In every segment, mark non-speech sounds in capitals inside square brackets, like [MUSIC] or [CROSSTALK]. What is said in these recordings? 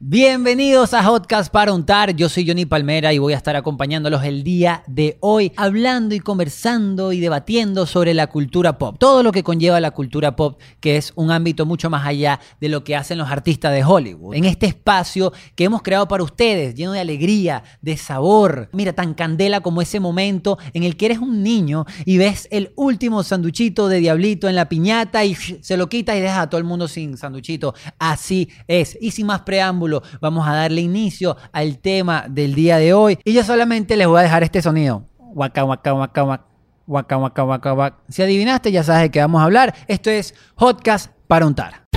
Bienvenidos a Hotcast para untar. Yo soy Johnny Palmera y voy a estar acompañándolos el día de hoy hablando y conversando y debatiendo sobre la cultura pop. Todo lo que conlleva la cultura pop, que es un ámbito mucho más allá de lo que hacen los artistas de Hollywood. En este espacio que hemos creado para ustedes, lleno de alegría, de sabor. Mira, tan candela como ese momento en el que eres un niño y ves el último sanduchito de diablito en la piñata y se lo quitas y dejas a todo el mundo sin sanduchito. Así es. Y sin más preámbulos vamos a darle inicio al tema del día de hoy. Y yo solamente les voy a dejar este sonido. Waka, waka, waka, waka. Waka, waka. Si adivinaste, ya sabes de qué vamos a hablar. Esto es Hotcast para untar.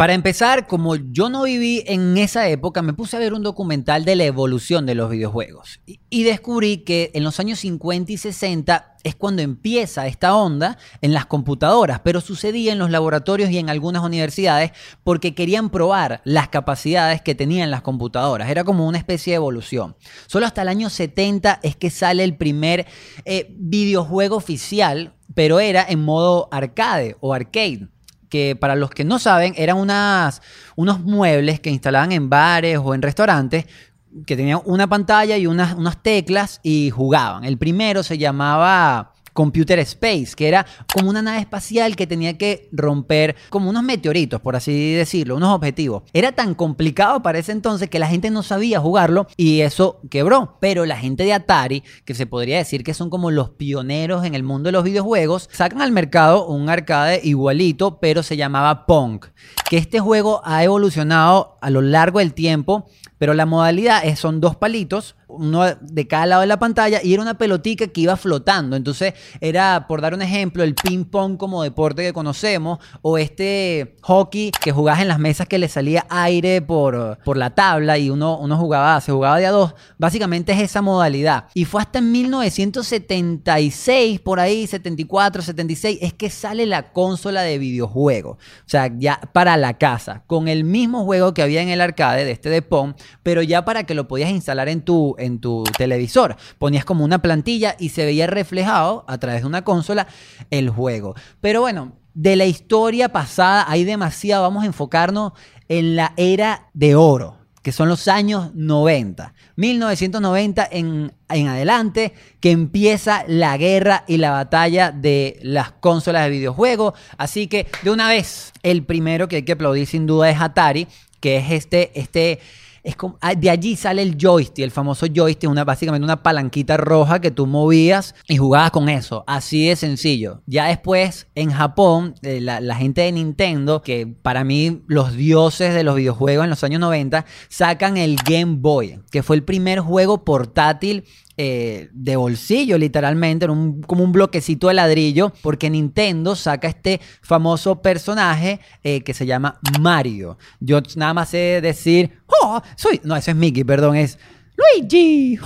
Para empezar, como yo no viví en esa época, me puse a ver un documental de la evolución de los videojuegos y, descubrí que en los años 50 y 60 es cuando empieza esta onda en las computadoras, pero sucedía en los laboratorios y en algunas universidades porque querían probar las capacidades que tenían las computadoras. Era como una especie de evolución. Solo hasta el año 70 es que sale el primer eh, videojuego oficial, pero era en modo arcade o arcade que para los que no saben eran unas, unos muebles que instalaban en bares o en restaurantes que tenían una pantalla y unas, unas teclas y jugaban. El primero se llamaba Computer Space, que era como una nave espacial que tenía que romper como unos meteoritos, por así decirlo, unos objetivos. Era tan complicado para ese entonces que la gente no sabía jugarlo y eso quebró. Pero la gente de Atari, que se podría decir que son como los pioneros en el mundo de los videojuegos, sacan al mercado un arcade igualito, pero se llamaba Pong. Que este juego ha evolucionado a lo largo del tiempo, pero la modalidad es, son dos palitos uno de cada lado de la pantalla y era una pelotica que iba flotando. Entonces era, por dar un ejemplo, el ping pong como deporte que conocemos o este hockey que jugabas en las mesas que le salía aire por, por la tabla y uno, uno jugaba, se jugaba de a dos. Básicamente es esa modalidad. Y fue hasta en 1976, por ahí, 74, 76, es que sale la consola de videojuegos. O sea, ya para la casa, con el mismo juego que había en el arcade de este de Pong, pero ya para que lo podías instalar en tu, en tu televisor. Ponías como una plantilla y se veía reflejado a través de una consola el juego. Pero bueno, de la historia pasada hay demasiado. Vamos a enfocarnos en la era de oro que son los años 90. 1990 en, en, adelante, que empieza la guerra y la batalla de las consolas de videojuegos. Así que, de una vez, el primero que hay que aplaudir sin duda es Atari, que es este, este es como, ah, de allí sale el joystick, el famoso joystick, una, básicamente una palanquita roja que tú movías y jugabas con eso. Así de sencillo. Ya después, en Japón, eh, la, la, gente de Nintendo, que para mí los dioses de los videojuegos en los años 90, sacan el Game Boy, que fue el primer juego portátil eh, de bolsillo, literalmente, como un bloquecito de ladrillo, porque Nintendo saca este famoso personaje eh, que se llama Mario. Yo nada más sé decir, oh, soy, no, eso es Mickey, perdón, es Luigi,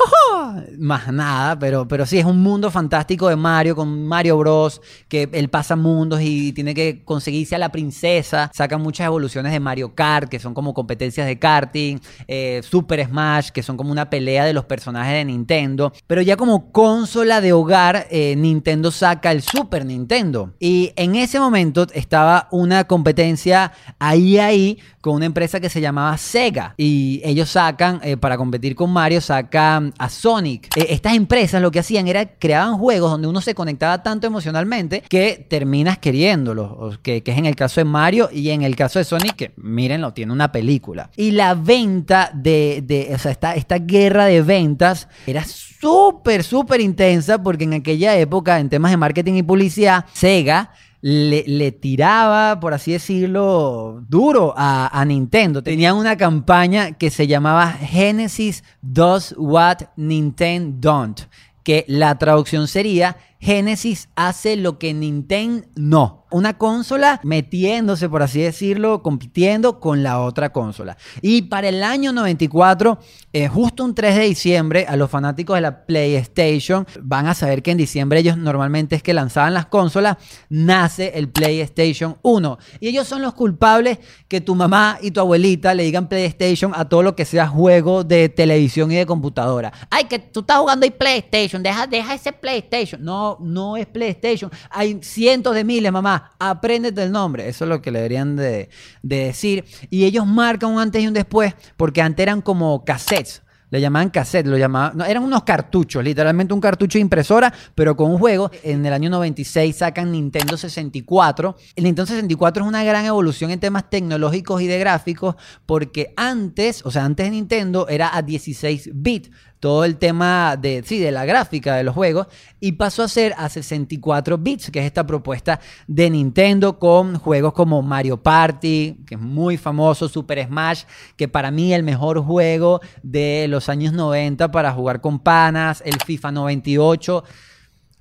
más nada, pero, pero sí es un mundo fantástico de Mario con Mario Bros. que él pasa mundos y tiene que conseguirse a la princesa. Sacan muchas evoluciones de Mario Kart, que son como competencias de karting, eh, Super Smash, que son como una pelea de los personajes de Nintendo. Pero ya como consola de hogar, eh, Nintendo saca el Super Nintendo. Y en ese momento estaba una competencia ahí ahí con una empresa que se llamaba Sega. Y ellos sacan, eh, para competir con Mario, Mario saca a Sonic. E, estas empresas lo que hacían era creaban juegos donde uno se conectaba tanto emocionalmente que terminas queriéndolo, que, es en el caso de Mario y en el caso de Sonic, que mírenlo, tiene una película. Y la venta de, de o sea, esta, esta guerra de ventas era súper, súper intensa porque en aquella época, en temas de marketing y publicidad, Sega le, tiraba, por así decirlo, duro a, Nintendo. Tenían una campaña que se llamaba Genesis Does What Nintendo Don't, que la traducción sería Genesis hace lo que Nintendo no. Una consola metiéndose, por así decirlo, compitiendo con la otra consola. Y para el año 94, eh, justo un 3 de diciembre, a los fanáticos de la PlayStation van a saber que en diciembre ellos normalmente es que lanzaban las consolas, nace el PlayStation 1. Y ellos son los culpables que tu mamá y tu abuelita le digan PlayStation a todo lo que sea juego de televisión y de computadora. Ay, que tú estás jugando ahí PlayStation, deja, deja ese PlayStation. No, no es PlayStation. Hay cientos de miles, mamá. Apréndete el nombre. Eso es lo que le deberían de, de decir. Y ellos marcan un antes y un después, porque antes eran como cassettes. Le llamaban cassette, lo llamaban, no, eran unos cartuchos, literalmente un cartucho de impresora, pero con un juego. En el año 96 sacan Nintendo 64. El Nintendo 64 es una gran evolución en temas tecnológicos y de gráficos, porque antes, o sea, antes de Nintendo era a 16 bits todo el tema de, sí, de la gráfica de los juegos y pasó a ser a 64 bits, que es esta propuesta de Nintendo con juegos como Mario Party, que es muy famoso, Super Smash, que para mí el mejor juego de los años 90 para jugar con panas, el FIFA 98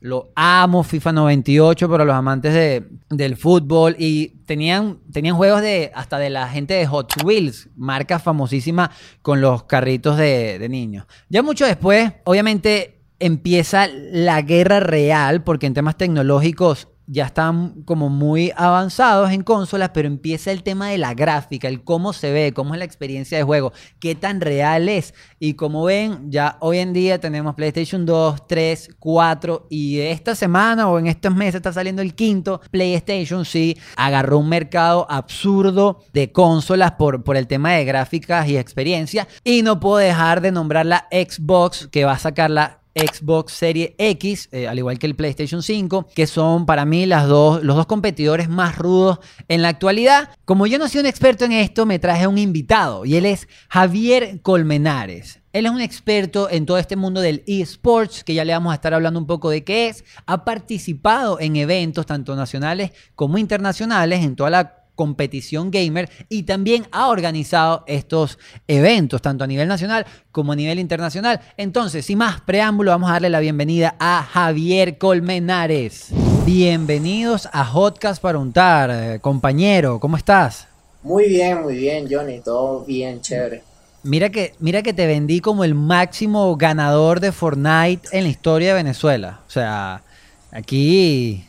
lo amo, FIFA 98 para los amantes de, del fútbol. Y tenían, tenían juegos de hasta de la gente de Hot Wheels, marca famosísima con los carritos de, de niños. Ya mucho después, obviamente, empieza la guerra real, porque en temas tecnológicos ya están como muy avanzados en consolas, pero empieza el tema de la gráfica, el cómo se ve, cómo es la experiencia de juego, qué tan real es. Y como ven, ya hoy en día tenemos PlayStation 2, 3, 4 y esta semana o en estos meses está saliendo el quinto. PlayStation sí agarró un mercado absurdo de consolas por, por el tema de gráficas y experiencia. Y no puedo dejar de nombrar la Xbox que va a sacar la Xbox Series X, eh, al igual que el PlayStation 5, que son para mí las dos, los dos competidores más rudos en la actualidad. Como yo no soy un experto en esto, me traje un invitado y él es Javier Colmenares. Él es un experto en todo este mundo del eSports, que ya le vamos a estar hablando un poco de qué es. Ha participado en eventos tanto nacionales como internacionales en toda la competición gamer y también ha organizado estos eventos, tanto a nivel nacional como a nivel internacional. Entonces, sin más preámbulo, vamos a darle la bienvenida a Javier Colmenares. Bienvenidos a Hotcast para untar, eh, compañero, ¿cómo estás? Muy bien, muy bien, Johnny, todo bien, chévere. Mira que, mira que te vendí como el máximo ganador de Fortnite en la historia de Venezuela. O sea, aquí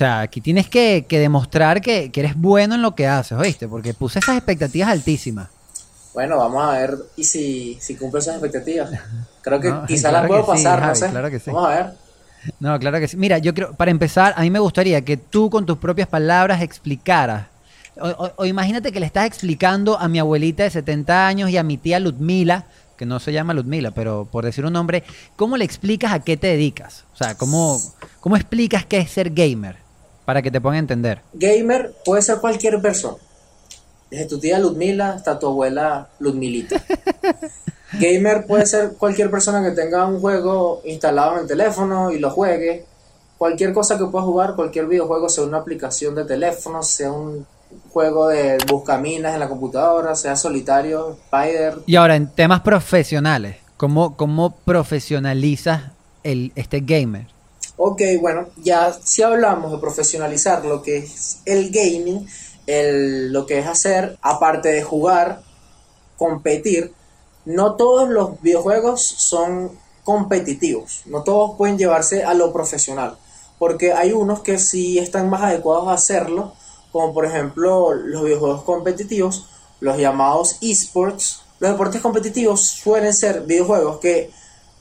sea, aquí tienes que, demostrar que, eres bueno en lo que haces, ¿oíste? Porque puse esas expectativas altísimas. Bueno, vamos a ver y si, si cumple esas expectativas. [LAUGHS] Creo que quizás las puedo pasar, no sé. Claro que sí. Vamos a ver. No, claro que sí. Mira, yo creo, para empezar, a mí me gustaría que tú con tus propias palabras explicaras. O, imagínate que le estás explicando a mi abuelita de 70 años y a mi tía Ludmila, que no se llama Ludmila, pero por decir un nombre, ¿cómo le explicas a qué te dedicas? O sea, ¿cómo, cómo explicas qué es ser gamer? Para que te ponga a entender. Gamer puede ser cualquier persona. Desde tu tía Ludmila hasta tu abuela Ludmilita. [LAUGHS] Gamer puede ser cualquier persona que tenga un juego instalado en el teléfono y lo juegue. Cualquier cosa que pueda jugar, cualquier videojuego, sea una aplicación de teléfono, sea un juego de buscaminas en la computadora, sea solitario, Spider. Y ahora, en temas profesionales, ¿cómo, cómo profesionalizas el, este gamer? Ok, bueno, ya si hablamos de profesionalizar lo que es el gaming, el, lo que es hacer, aparte de jugar, competir, no todos los videojuegos son competitivos, no todos pueden llevarse a lo profesional, porque hay unos que sí están más adecuados a hacerlo, como por ejemplo los videojuegos competitivos, los llamados esports. Los deportes competitivos suelen ser videojuegos que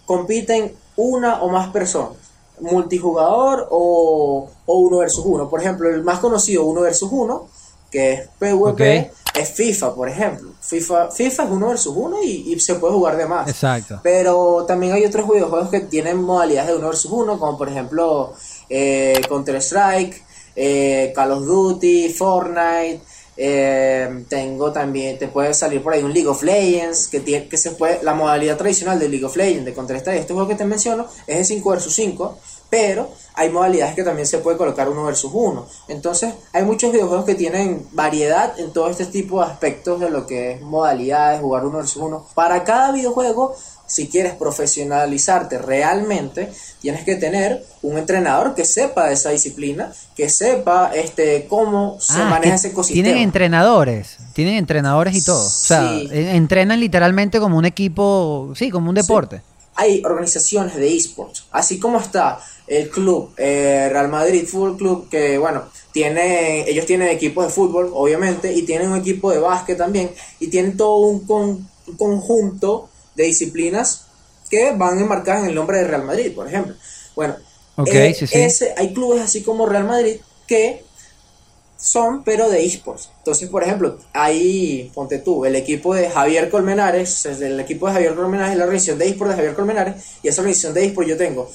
compiten una o más personas multijugador o, o uno versus uno. Por ejemplo, el más conocido uno versus uno, que es PvP, es FIFA, por ejemplo. FIFA, FIFA es uno versus uno y, se puede jugar de más. Exacto. Pero también hay otros videojuegos que tienen modalidades de uno versus uno, como por ejemplo eh, Counter Strike, eh, Call of Duty, Fortnite. Eh, tengo también, te puede salir por ahí un League of Legends, que, tiene, que se puede, la modalidad tradicional de League of Legends, de Counter Strike, este juego que te menciono, es de 5 versus 5, pero hay modalidades que también se puede colocar uno versus uno. Entonces, hay muchos videojuegos que tienen variedad en todo este tipo de aspectos de lo que es modalidades, jugar uno versus uno. Para cada videojuego si quieres profesionalizarte realmente, tienes que tener un entrenador que sepa de esa disciplina, que sepa este cómo se Ah, maneja ese ecosistema. Tienen entrenadores, tienen entrenadores y todo. O sea, entrenan literalmente como un equipo, sí, como un deporte. hay organizaciones de esports, así como está el club eh, Real Madrid Fútbol Club, que bueno, tiene, ellos tienen equipos de fútbol, obviamente, y tienen un equipo de básquet también, y tienen todo un, con- un conjunto de disciplinas que van enmarcadas en el nombre de Real Madrid, por ejemplo. Bueno, eh, sí, sí. ese- hay clubes así como Real Madrid que son pero de esports. Entonces, por ejemplo, ahí, ponte tú, el equipo de Javier Colmenares, es el equipo de Javier Colmenares es la organización de esports de Javier Colmenares, y esa organización de esports yo tengo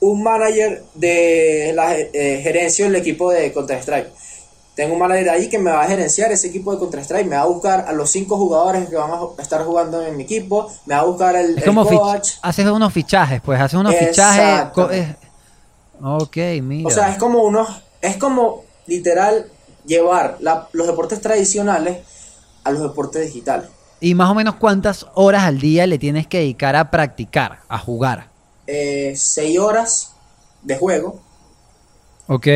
un manager de la eh, gerencia del equipo de Counter-Strike. Tengo un manager ahí que me va a gerenciar ese equipo de Counter-Strike, me va a buscar a los cinco jugadores que van a estar jugando en mi equipo, me va a buscar el, Es como coach. haces unos fichajes, pues haces unos fichajes. Ok, mira. O sea, es como unos, es como literal llevar la- los deportes tradicionales a los deportes digitales. y más o menos cuántas horas al día le tienes que dedicar a practicar, a jugar. Eh, seis horas de juego, Ok,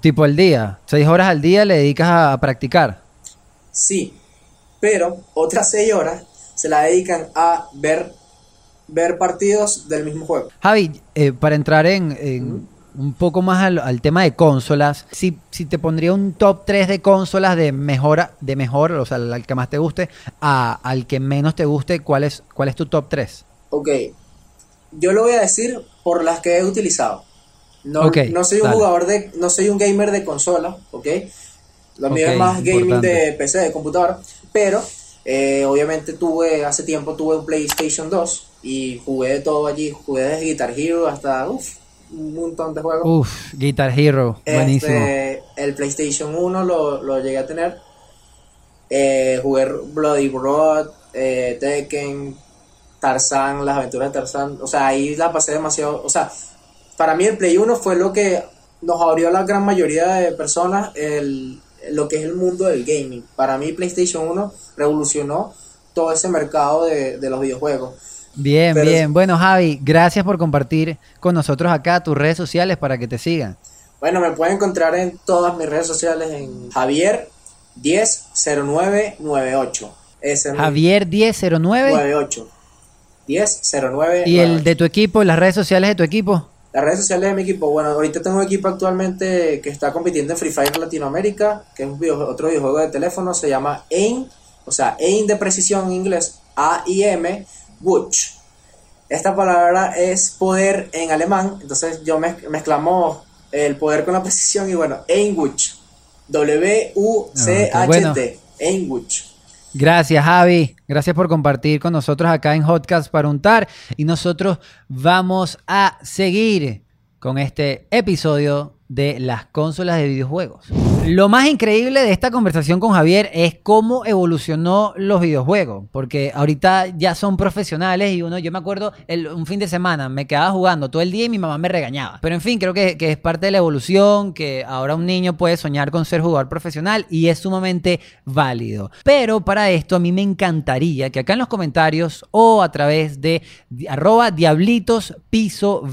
tipo el día. Seis horas al día le dedicas a, a practicar. sí, pero otras seis horas se la dedican a ver, ver partidos del mismo juego. Javi, eh, para entrar en, en un poco más al, al tema de consolas, si, si te pondría un top 3 de consolas de mejor, de mejor, o sea, al que más te guste, a, al que menos te guste, ¿cuál es, cuál es tu top 3? Ok, yo lo voy a decir por las que he utilizado. No, no soy un dale. jugador de, no soy un gamer de consola, ok. Lo mío es más gaming de PC, de computadora, pero eh, obviamente tuve, hace tiempo tuve un PlayStation 2 y jugué de todo allí, jugué desde Guitar Hero hasta uf, un montón de juegos. Uf, Guitar Hero, buenísimo. Este, el PlayStation 1 lo, lo llegué a tener. Eh, jugué Bloody Road, eh, Tekken, Tarzan, las aventuras de Tarzan. O sea, ahí la pasé demasiado. O sea, para mí el Play 1 fue lo que nos abrió a la gran mayoría de personas el, lo que es el mundo del gaming. Para mí PlayStation 1 revolucionó todo ese mercado de, de los videojuegos. Bien, pero- bien. Bueno, Javi, gracias por compartir con nosotros acá tus redes sociales para que te sigan. Bueno, me pueden encontrar en todas mis redes sociales en Javier 100998. Ese es mi- Javier 1009 98. 1009. y el de tu equipo, las redes sociales de tu equipo. Las redes sociales de mi equipo. Bueno, ahorita tengo un equipo actualmente que está compitiendo en Free Fire Latinoamérica, que es un video- otro videojuego de teléfono, se llama AIM, o sea, AIM de precisión en inglés, A-I-M, Wutch. Esta palabra es poder en alemán, entonces yo mez- mezclamos el poder con la precisión y bueno, AIM Wutch. W-U-C-H-T. Ah, Gracias, Javi. Gracias por compartir con nosotros acá en Hotcast para untar. Y nosotros vamos a seguir con este episodio de las consolas de videojuegos. Lo más increíble de esta conversación con Javier es cómo evolucionó los videojuegos, porque ahorita ya son profesionales y uno, yo me acuerdo, un fin de semana me quedaba jugando todo el día y mi mamá me regañaba. Pero en fin, creo que, es parte de la evolución, que ahora un niño puede soñar con ser jugador profesional y es sumamente válido. Pero para esto a mí me encantaría que acá en los comentarios o a través de arroba diablitos piso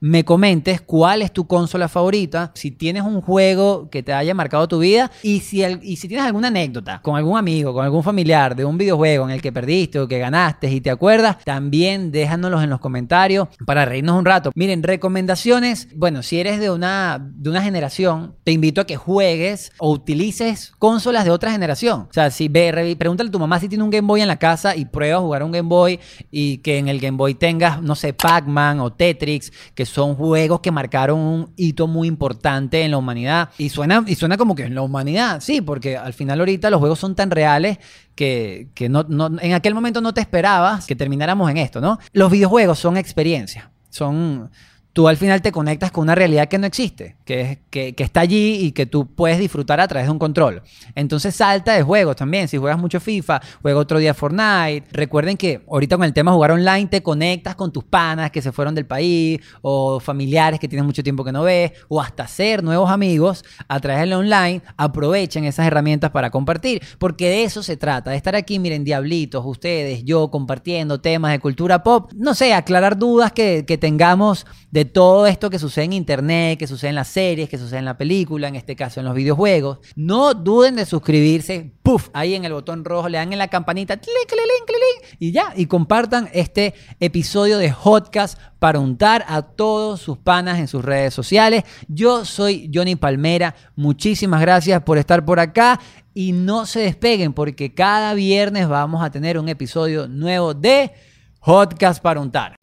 me comentes cuál es tu consola favorita, si tienes un juego que te haya marcado tu vida y si, el- y si tienes alguna anécdota con algún amigo, con algún familiar de un videojuego en el que perdiste o que ganaste y te acuerdas, también déjanoslos en los comentarios para reírnos un rato. Miren, recomendaciones, bueno, si eres de una, de una generación, te invito a que juegues o utilices consolas de otra generación. O sea, si ve, pregúntale a tu mamá si tiene un Game Boy en la casa y prueba a jugar un Game Boy y que en el Game Boy tengas, no sé, Pac-Man o Tetris, que son juegos que marcaron un hito muy importante en la humanidad. Y suena, y suena como que en la humanidad, sí, porque al final ahorita los juegos son tan reales que, que no, no- en aquel momento no te esperabas que termináramos en esto, ¿no? Los videojuegos son experiencias, son tú al final te conectas con una realidad que no existe, que, es, que, que, está allí y que tú puedes disfrutar a través de un control. Entonces salta de juegos también. Si juegas mucho FIFA, juega otro día Fortnite. Recuerden que ahorita con el tema de jugar online te conectas con tus panas que se fueron del país o familiares que tienes mucho tiempo que no ves o hasta hacer nuevos amigos a través del online. Aprovechen esas herramientas para compartir porque de eso se trata, de estar aquí, miren, diablitos, ustedes, yo compartiendo temas de cultura pop. No sé, aclarar dudas que, que tengamos de todo esto que sucede en internet, que sucede en las series, que sucede en la película, en este caso en los videojuegos. No duden de suscribirse, puff, ahí en el botón rojo, le dan en la campanita, y ya, y compartan este episodio de Hotcast para untar a todos sus panas en sus redes sociales. Yo soy Johnny Palmera, muchísimas gracias por estar por acá y no se despeguen porque cada viernes vamos a tener un episodio nuevo de Hotcast para untar.